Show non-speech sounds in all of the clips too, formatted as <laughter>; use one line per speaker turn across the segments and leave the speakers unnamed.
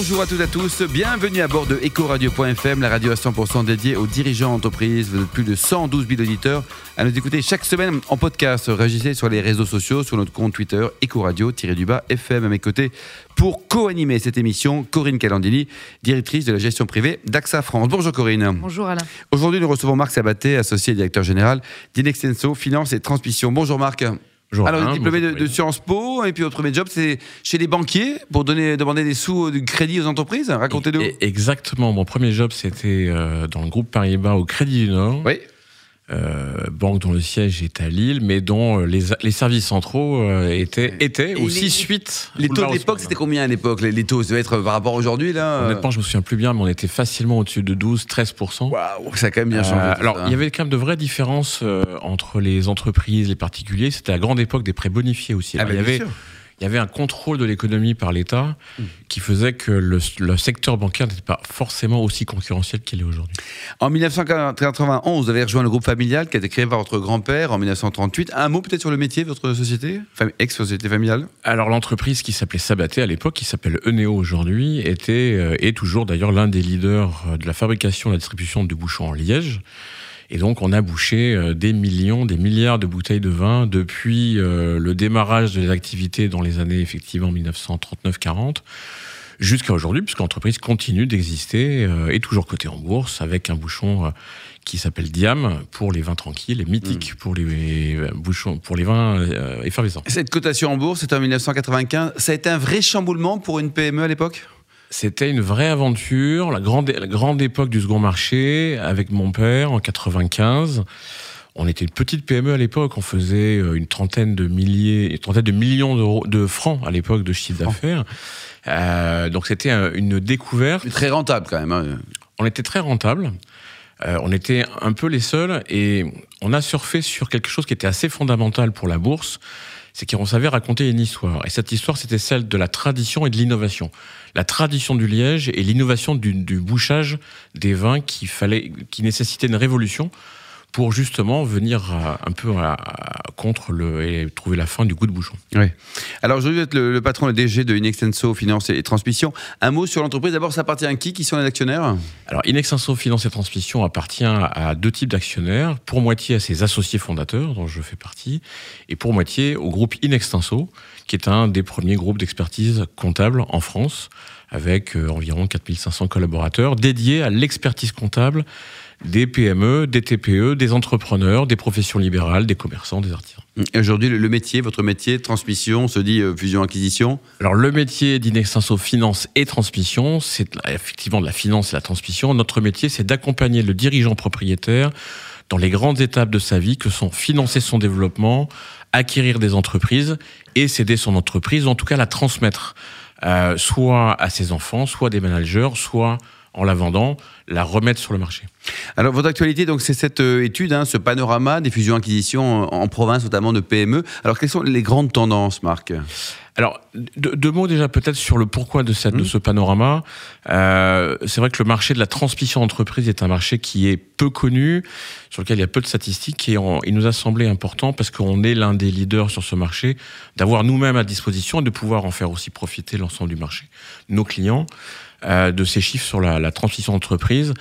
Bonjour à toutes et à tous, bienvenue à bord de Ecoradio.fm, la radio à 100% dédiée aux dirigeants d'entreprise. Vous êtes plus de 112 000 auditeurs à nous écouter chaque semaine en podcast. Réagissez sur les réseaux sociaux, sur notre compte Twitter, Ecoradio-du-bas FM à mes côtés pour co-animer cette émission, Corinne Calandini, directrice de la gestion privée d'AXA France. Bonjour Corinne.
Bonjour Alain.
Aujourd'hui, nous recevons Marc Sabaté, associé et directeur général d'Inextenso Finance et Transmission. Bonjour Marc. Alors, diplômé de, Sciences Po, et puis votre premier job, c'est chez les banquiers pour donner, demander des sous, euh, du crédit aux entreprises. Racontez-nous.
Exactement. Mon premier job, c'était euh, dans le groupe Paribas au Crédit du Nord,
Oui.
Euh, banque dont le siège est à Lille, mais dont euh, les, les services centraux euh, étaient, étaient
Et
aussi
les-
suite.
Les taux de l'époque, c'était combien à l'époque les, les taux Ça devait être par rapport à aujourd'hui, là
Honnêtement, je me souviens plus bien, mais on était facilement au-dessus de 12-13%.
Waouh, ça a quand même bien changé.
alors, il y avait quand même de vraies différences euh, entre les entreprises, les particuliers. C'était la grande époque des prêts bonifiés aussi.
Ah, bah,
il y
bien
avait
sûr.
Il y avait un contrôle de l'économie par l'État
Mmh.
qui faisait que le, le secteur bancaire n'était pas forcément aussi concurrentiel qu'il est aujourd'hui.
En 1991, vous avez rejoint le groupe familial qui a été créé par votre grand-père en 1938. Un mot peut-être sur le métier de votre société Ex-société familiale?
Alors l'entreprise qui s'appelait Sabaté à l'époque, qui s'appelle Eneo aujourd'hui, était euh, est toujours d'ailleurs l'un des leaders euh, de la fabrication et de la distribution de bouchons en Liège. Et donc on a bouché euh, des millions, des milliards de bouteilles de vin depuis euh, le démarrage des activités dans les années effectivement 1939-40 jusqu'à aujourd'hui, puisque l'entreprise continue d'exister, euh, est toujours cotée en bourse avec un bouchon euh, qui s'appelle Diam pour les vins tranquilles et mythique pour les bouchons pour les vins euh, effervescents.
Cette cotation en bourse, c'était en 1995. Ça a été un vrai chamboulement pour une PME à l'époque?
C'était une vraie aventure, la grande, la grande époque du second marché avec mon père en 95. On était une petite PME à l'époque, on faisait euh, une trentaine de milliers, une trentaine de millions de francs à l'époque de chiffre d'affaires. Euh, donc c'était un- une découverte.
Mais Très rentable quand même. hein.
On était très rentable. Euh, on était un peu les seuls et on a surfé sur quelque chose qui était assez fondamental pour la bourse, c'est qu'on savait raconter une histoire. Et cette histoire, c'était celle de la tradition et de l'innovation. La tradition du liège et l'innovation du, bouchage des vins qui fallait, qui nécessitait une révolution pour justement venir à- un peu à- à- contre le et trouver la fin du goût de bouchon.
Oui. Alors aujourd'hui, vous êtes le, le patron, le DG de Inextenso Finance et Transmission. Un mot sur l'entreprise. D'abord, ça appartient à qui? Qui sont les actionnaires?
Alors, Inextenso Finance et Transmission appartient à deux types d'actionnaires, pour moitié à ses associés fondateurs, dont je fais partie, et pour moitié au groupe Inextenso, qui est un des premiers groupes d'expertise comptable en France, avec euh, environ 4500 collaborateurs, dédiés à l'expertise comptable des PME, des TPE, des entrepreneurs, des professions libérales, des commerçants, des artisans.
Et Aujourd'hui, le, métier, votre métier, transmission, se dit euh, fusion-acquisition.
Alors le métier d'Inextenso Finance et Transmission, c'est effectivement de la finance et la transmission. Notre métier, c'est d'accompagner le dirigeant propriétaire dans les grandes étapes de sa vie que sont financer son développement, acquérir des entreprises et céder son entreprise, ou en tout cas la transmettre, soit à ses enfants, soit des managers, soit en la vendant, la remettre sur le marché.
Alors, votre actualité, donc, c'est cette euh, étude, hein, ce panorama des fusions-acquisitions en, en province, notamment de PME. Alors, quelles sont les grandes tendances, Marc?
Alors, deux, deux mots déjà peut-être sur le pourquoi de, cette, de ce panorama. Euh, c'est vrai que le marché de la transmission d'entreprise est un marché qui est peu connu, sur lequel il y a peu de statistiques, et on- il nous a semblé important, parce qu'on est l'un des leaders sur ce marché, d'avoir nous-mêmes à disposition et de pouvoir en faire aussi profiter l'ensemble du marché, nos clients, de ces chiffres sur la, la transmission d'entreprise,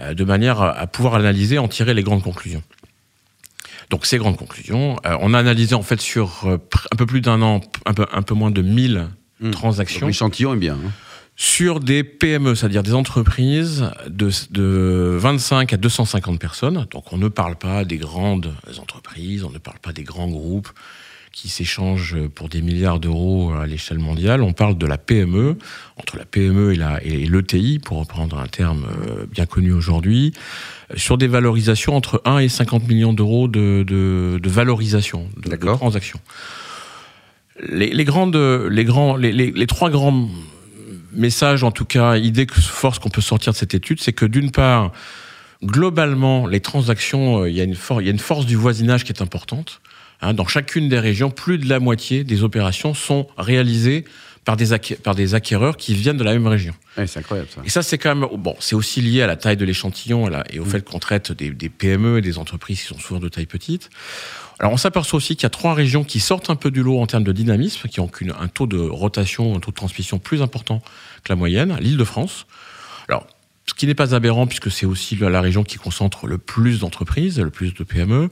euh, de manière à, pouvoir analyser, en tirer les grandes conclusions. Donc ces grandes conclusions, euh, on a analysé en fait sur euh, un peu plus d'un an, un peu, un peu moins de 1000
Hmm.
transactions
L'échantillon est bien. hein.
sur des PME, c'est-à-dire des entreprises de, de 25 à 250 personnes. Donc on ne parle pas des grandes entreprises, on ne parle pas des grands groupes qui s'échangent pour des milliards d'euros à l'échelle mondiale. On parle de la PME, entre la PME et la- et l'ETI, pour reprendre un terme euh, bien connu aujourd'hui, euh, sur des valorisations entre 1 et 50 millions d'euros de, de, de valorisation, de, transactions. Les, les grandes, les grands, les, trois grands messages, en tout cas, idée que force qu'on peut sortir de cette étude, c'est que d'une part, globalement, les transactions, euh, il y, a une for- il y a une force du voisinage qui est importante. Hein, dans chacune des régions, plus de la moitié des opérations sont réalisées par des, par des acquéreurs qui viennent de la même région.
c'est incroyable ça.
Et ça, c'est quand même. Bon, c'est aussi lié à la taille de l'échantillon et au mm. fait qu'on traite des, des, PME et des entreprises qui sont souvent de taille petite. Alors, on s'aperçoit aussi qu'il y a trois régions qui sortent un peu du lot en termes de dynamisme, qui ont un taux de rotation, un taux de transmission plus important que la moyenne. L'île de France. Alors, ce qui n'est pas aberrant puisque c'est aussi la région qui concentre le plus d'entreprises, le plus de PME.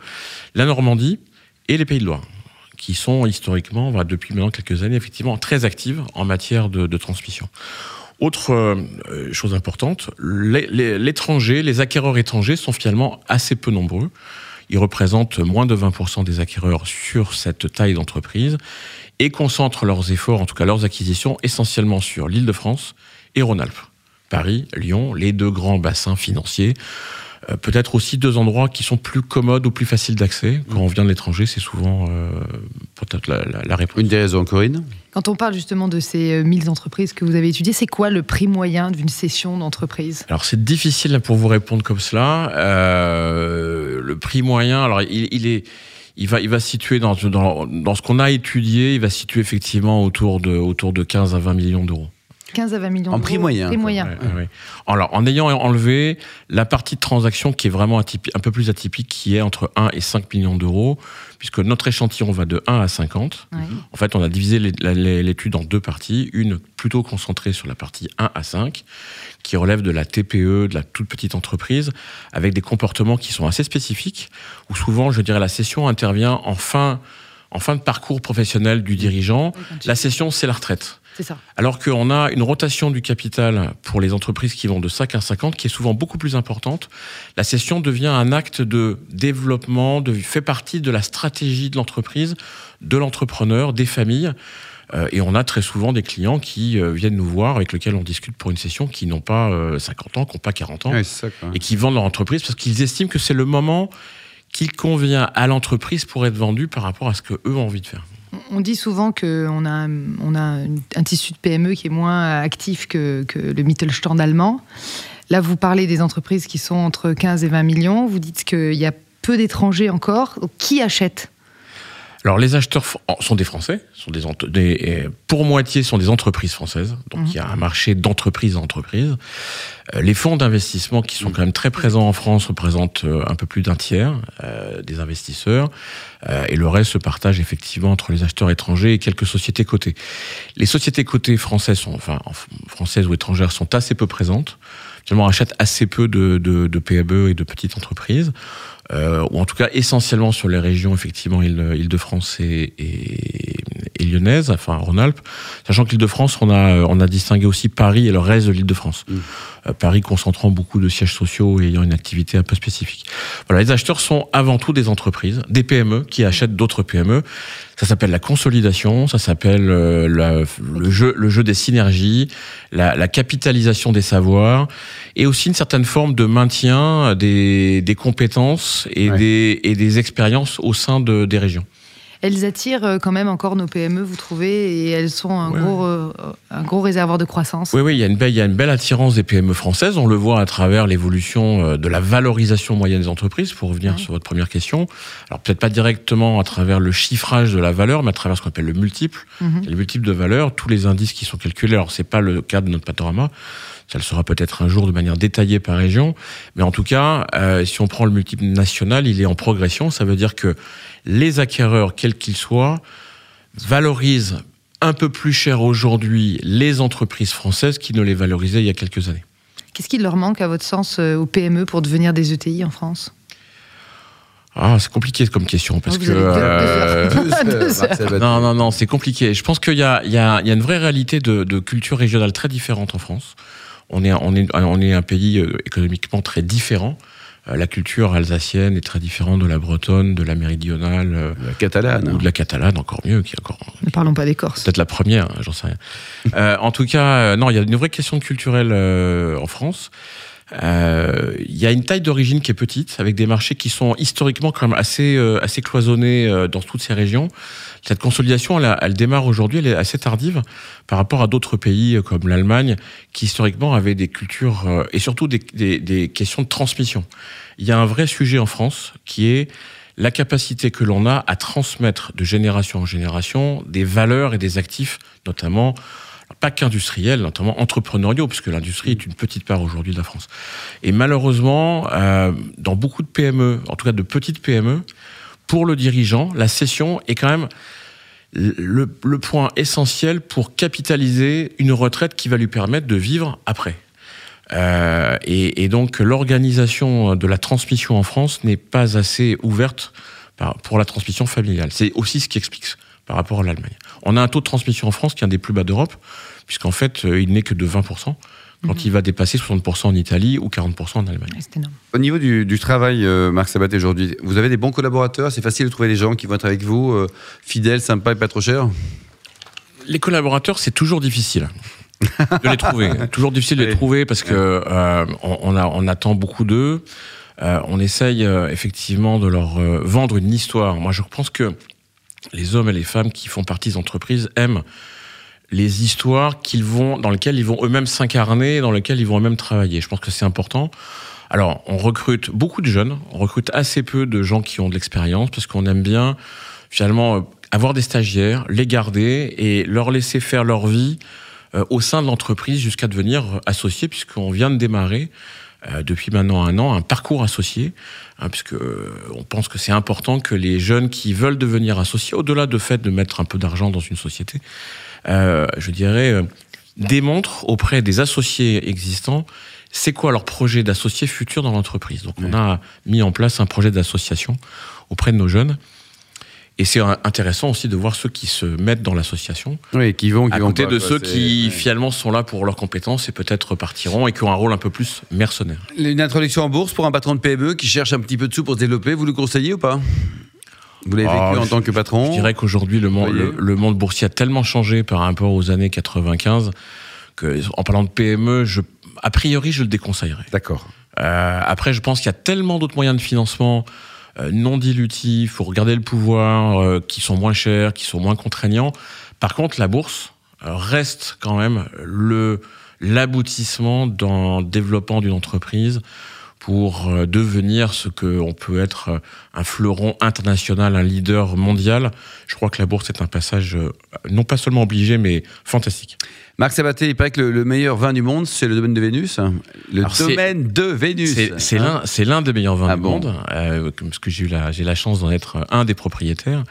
La Normandie et les Pays de Loire qui sont historiquement, depuis maintenant quelques années, effectivement très actives en matière de, transmission. Autre euh, chose importante, l'étranger, les, acquéreurs étrangers sont finalement assez peu nombreux. Ils représentent moins de 20% des acquéreurs sur cette taille d'entreprise et concentrent leurs efforts, en tout cas leurs acquisitions, essentiellement sur l'île de France et Rhône-Alpes. Paris, Lyon, les deux grands bassins financiers. Euh, peut-être aussi deux endroits qui sont plus commodes ou plus faciles d'accès. Quand on vient de l'étranger, c'est souvent euh, peut-être la, réponse.
Une des raisons, Corinne
Quand on parle justement de ces 1000 euh, entreprises que vous avez étudiées, c'est quoi le prix moyen d'une session d'entreprise?
Alors c'est difficile pour vous répondre comme cela. le prix moyen, alors il, est il va, il va situer dans, dans, dans ce qu'on a étudié, il va situer effectivement autour de, autour de 15 à 20 millions d'euros.
15 à 20 millions
En prix moyen.
Alors, en ayant enlevé la partie de transaction qui est vraiment un peu plus atypique, qui est entre 1 et 5 millions d'euros, puisque notre échantillon va de 1 à 50. En fait, on a divisé l'étude en deux parties. Une plutôt concentrée sur la partie 1 à 5, qui relève de la TPE, de la toute petite entreprise, avec des comportements qui sont assez spécifiques, où souvent, je dirais, la session intervient en fin, en fin de parcours professionnel du dirigeant. La session, c'est la retraite.
Ça.
Alors qu'on a une rotation du capital pour les entreprises qui vont de 5 à 50 qui est souvent beaucoup plus importante. La cession devient un acte de développement, de, fait partie de la stratégie de l'entreprise, de l'entrepreneur, des familles. Euh, et on a très souvent des clients qui euh, viennent nous voir, avec lesquels on discute pour une session, qui n'ont pas 50 euh, ans, qui n'ont pas 40 ans, et qui vendent leur entreprise parce qu'ils estiment que c'est le moment qui convient à l'entreprise pour être vendu par rapport à ce qu'eux ont envie de faire.
On dit souvent qu'on a, on a un tissu de PME qui est moins actif que, le Mittelstand allemand. Là, vous parlez des entreprises qui sont entre 15 et 20 millions. Vous dites qu'il y a peu d'étrangers encore. Qui achète
alors les acheteurs sont des Français, sont des, pour moitié sont des entreprises françaises, donc il y a un marché d'entreprise à entreprise. Euh, les fonds d'investissement qui sont quand même très présents en France représentent euh, un peu plus d'un tiers euh, des investisseurs, et le reste se partage effectivement entre les acheteurs étrangers et quelques sociétés cotées. Les sociétés cotées françaises, sont, enfin françaises ou étrangères, sont assez peu présentes. Finalement, achètent assez peu de, de, de PME et de petites entreprises euh, ou en tout cas essentiellement sur les régions effectivement Île-de-France et, et, et, lyonnaise, enfin Rhône-Alpes, sachant que l'Île-de-France, on a, on a distingué aussi Paris et le reste de l'Île-de-France. Mmh. Euh, Paris concentrant beaucoup de sièges sociaux et ayant une activité un peu spécifique. Voilà, les acheteurs sont avant tout des entreprises, des PME qui achètent d'autres PME. Ça s'appelle la consolidation, ça s'appelle euh, le, jeu, le jeu des synergies, la, la, capitalisation des savoirs et aussi une certaine forme de maintien des, des compétences et, des, et des expériences au sein de, des régions
elles attirent euh, quand même encore nos PME, vous trouvez, et elles sont un, gros, euh, un gros réservoir de croissance.
Oui, oui, il y, a une belle, il y a une belle attirance des PME françaises. On le voit à travers l'évolution euh, de la valorisation moyenne des entreprises, pour revenir sur votre première question. Alors peut-être pas directement à travers le chiffrage de la valeur, mais à travers ce qu'on appelle le multiple. Mhm. Le multiple de valeur, tous les indices qui sont calculés. Alors c'est pas le cas de notre panorama. Ça le sera peut-être un jour de manière détaillée par région. Mais en tout cas, si on prend le multiple national, il est en progression. Ça veut dire que les acquéreurs, quels qu'ils soient, valorisent un peu plus cher aujourd'hui les entreprises françaises qui ne les valorisaient il y a quelques années.
Qu'est-ce qui leur manque, à votre sens, euh, aux PME pour devenir des ETI en France?
Ah, c'est compliqué comme question parce que euh, <laughs> non non non c'est compliqué. Je pense qu'il y a il y a, une vraie réalité de, de, culture régionale très différente en France. On est on est on est un pays euh, économiquement très différent. Euh, la culture alsacienne est très différente de la bretonne, de la méridionale,
euh, la catalane,
ou de la catalane, encore mieux. Qui encore,
ne parlons pas des Corses.
Peut-être la première, hein, j'en sais rien. <laughs> euh, en tout cas, non, il y a une vraie question culturelle euh, en France. Euh, il y a une taille d'origine qui est petite, avec des marchés qui sont historiquement quand même assez, euh, assez cloisonnés euh, dans toutes ces régions. Cette consolidation, elle, elle démarre aujourd'hui, elle est assez tardive par rapport à d'autres pays comme l'Allemagne, qui historiquement avaient des cultures et surtout des, des, des questions de transmission. Il y a un vrai sujet en France qui est la capacité que l'on a à transmettre de génération en génération des valeurs et des actifs, notamment pas qu'industriels, notamment entrepreneuriaux, puisque l'industrie est une petite part aujourd'hui de la France. Et malheureusement, euh, dans beaucoup de PME, en tout cas de petites PME, pour le dirigeant, la cession est quand même le, point essentiel pour capitaliser une retraite qui va lui permettre de vivre après. Euh, et, et, donc l'organisation de la transmission en France n'est pas assez ouverte pour la transmission familiale. C'est aussi ce qui explique par rapport à l'Allemagne. On a un taux de transmission en France qui est un des plus bas d'Europe, puisqu'en fait, euh, il n'est que de 20%, quand mmh. il va dépasser 60% en Italie ou 40% en Allemagne.
Au niveau du, du travail, euh, Marc Sabat, aujourd'hui, vous avez des bons collaborateurs C'est facile de trouver des gens qui vont être avec vous, euh, fidèles, sympas et pas trop chers?
Les collaborateurs, c'est toujours difficile de les trouver. <laughs> Toujours difficile de les trouver parce que euh, on, a, on, attend beaucoup d'eux. Euh, on essaye euh, effectivement de leur euh, vendre une histoire. Moi, je pense que les hommes et les femmes qui font partie des entreprises aiment les histoires dans lesquelles ils vont eux-mêmes s'incarner, dans lesquelles ils vont eux-mêmes travailler. Je pense que c'est important. Alors, on recrute beaucoup de jeunes, on recrute assez peu de gens qui ont de l'expérience parce qu'on aime bien finalement avoir des stagiaires, les garder et leur laisser faire leur vie euh, au sein de l'entreprise jusqu'à devenir associé, puisqu'on vient de démarrer euh, depuis maintenant un an un parcours associé, hein, puisque euh, on pense que c'est important que les jeunes qui veulent devenir associés, au-delà de fait de mettre un peu d'argent dans une société, je dirais, démontrent auprès des associés existants c'est quoi leur projet d'associé futur dans l'entreprise. Donc on a mis en place un projet d'association auprès de nos jeunes et c'est intéressant aussi de voir ceux qui se mettent dans l'association.
Oui, qui vont, qui
à
vont
côté
pas,
de
quoi,
ceux qui
ouais.
finalement sont là pour leurs compétences et peut-être repartiront et qui ont un rôle un peu plus mercenaire.
Une introduction en bourse pour un patron de PME qui cherche un petit peu de sous pour se développer, vous le conseillez ou pas? Vous l'avez
Ah,
vécu en
je-
tant que patron
Je dirais qu'aujourd'hui, le, monde-
Voyez.
le, le monde boursier a tellement changé par rapport aux années 95 que, en parlant de PME, je, a priori, je le déconseillerais.
D'accord.
Euh, après, je pense qu'il y a tellement d'autres moyens de financement non dilutifs, faut regarder le pouvoir, euh, qui sont moins chers, qui sont moins contraignants. Par contre, la bourse euh, reste quand même le l'aboutissement le développement d'une entreprise pour euh, devenir ce que on peut être euh, un fleuron international, un leader mondial. Je crois que la bourse est un passage euh, non pas seulement obligé, mais fantastique.
Marc Sabaté, il paraît que le, le meilleur vin du monde, c'est le domaine de Vénus. Le
Alors,
domaine de Vénus.
C'est
Hein
l'un, des meilleurs vins
Ah
du
bon
monde, euh, parce que j'ai eu la, la chance d'en être un des propriétaires.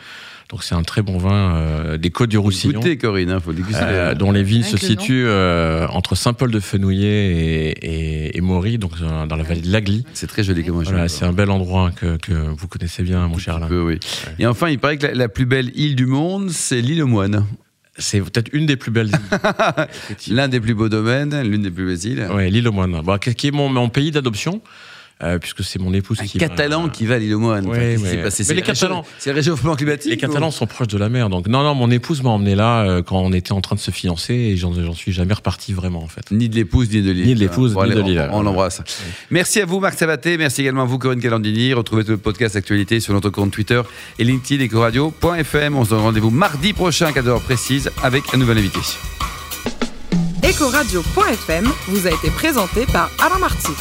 Donc c'est un très bon vin euh, des Côtes du Roussillon,
Goûtez, Corinne, il faut déguster.
euh, dont les vignes
Avec
se
le
situent euh, entre Saint-Paul-de-Fenouillet et, et, et Maury, donc dans la vallée de l'Agly.
c'est très joli comme
Voilà, c'est un bel endroit que, que vous connaissez bien, mon cher Alain.
peu, oui. Et enfin, il paraît que la, la plus belle île du monde, c'est l'île aux moines.
C'est peut-être une des plus belles îles. <laughs>
L'un des plus beaux domaines, l'une des plus belles îles.
ouais, l'île aux moines. Bon, qui est mon, mon pays d'adoption, euh, puisque c'est mon épouse
Un
qui
Catalan
m'a-
qui va à l'île aux moines.
Ouais,
Enfin, s'est passé?
Mais les Catalans-
C'est le réchauffement climatique
Les Catalans
ou-
sont proches de la mer, donc non, non, mon épouse m'a emmené là euh, quand on était en train de se fiancer et j'en suis jamais reparti vraiment en fait.
Ni de l'épouse, ni de l'île.
Ni de l'épouse, ni de l'île.
On, l'embrasse. Merci à vous, Marc Sabaté. Merci également à vous, Corinne Calandini. Retrouvez tout le podcast Actualité sur notre compte Twitter et LinkedIn Ecoradio.fm. On se donne rendez-vous mardi prochain à 4h précise avec un nouvel invité.
Ecoradio.fm vous a été présenté par Alain Marty.